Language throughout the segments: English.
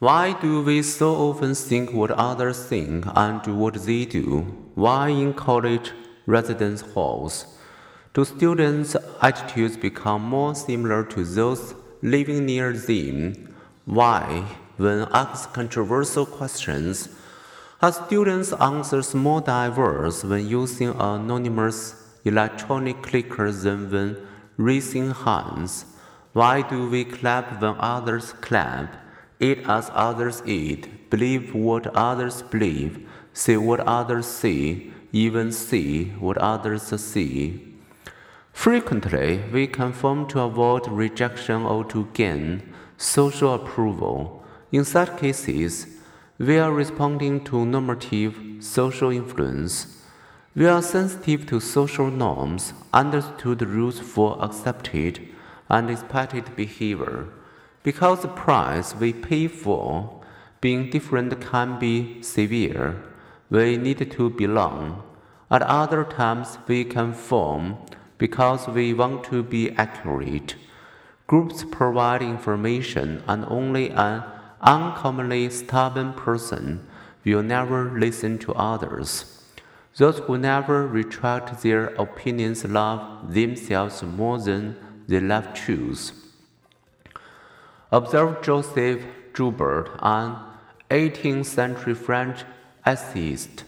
Why do we so often think what others think and do what they do? Why in college residence halls do students' attitudes become more similar to those living near them? Why, when asked controversial questions, are students' answers more diverse when using anonymous electronic clickers than when raising hands? Why do we clap when others clap, eat as others eat, believe what others believe, see what others see, even see what others see? Frequently, we conform to avoid rejection or to gain social approval. In such cases, we are responding to normative social influence. We are sensitive to social norms, understood rules for accepted and expected behavior. Because the price we pay for being different can be severe, we need to belong. At other times, we conform because we want to be accurate. Groups provide information, and only an uncommonly stubborn person will never listen to others. Those who never retract their opinions love themselves more than they love truth. Observe Joseph Joubert, an 18th century French essayist.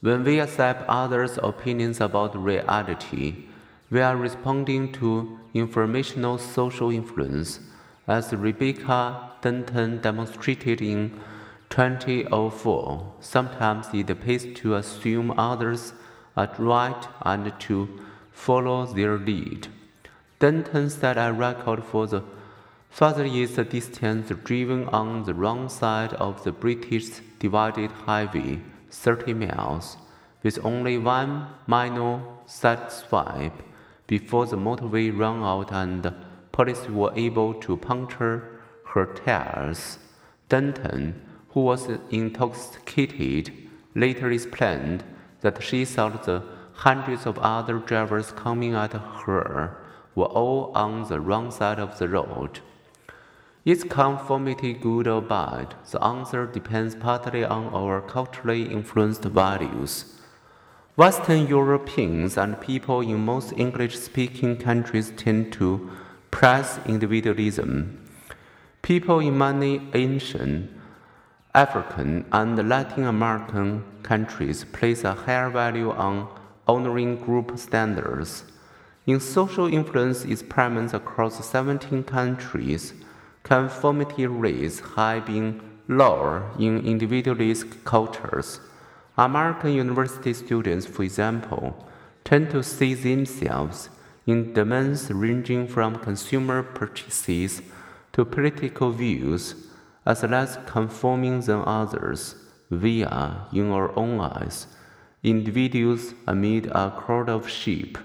When we accept others' opinions about reality, we are responding to informational social influence, as Rebecca Denton demonstrated in 2004. Sometimes it pays to assume others are right and to follow their lead. Denton set a record for the farthest distance driven on the wrong side of the British divided highway, 30 miles, with only one minor side swipe before the motorway ran out and police were able to puncture her tires. Denton, who was intoxicated, later explained that she thought the hundreds of other drivers coming at her were all on the wrong side of the road. Is conformity good or bad? The answer depends partly on our culturally influenced values. Western Europeans and people in most English speaking countries tend to press individualism. People in many Asian, African, and Latin American countries place a higher value on honoring group standards. In social influence experiments across 17 countries, conformity rates have been lower in individualist cultures. American university students, for example, tend to see themselves in domains ranging from consumer purchases to political views as less conforming than others. We are, in our own eyes, individuals amid a crowd of sheep.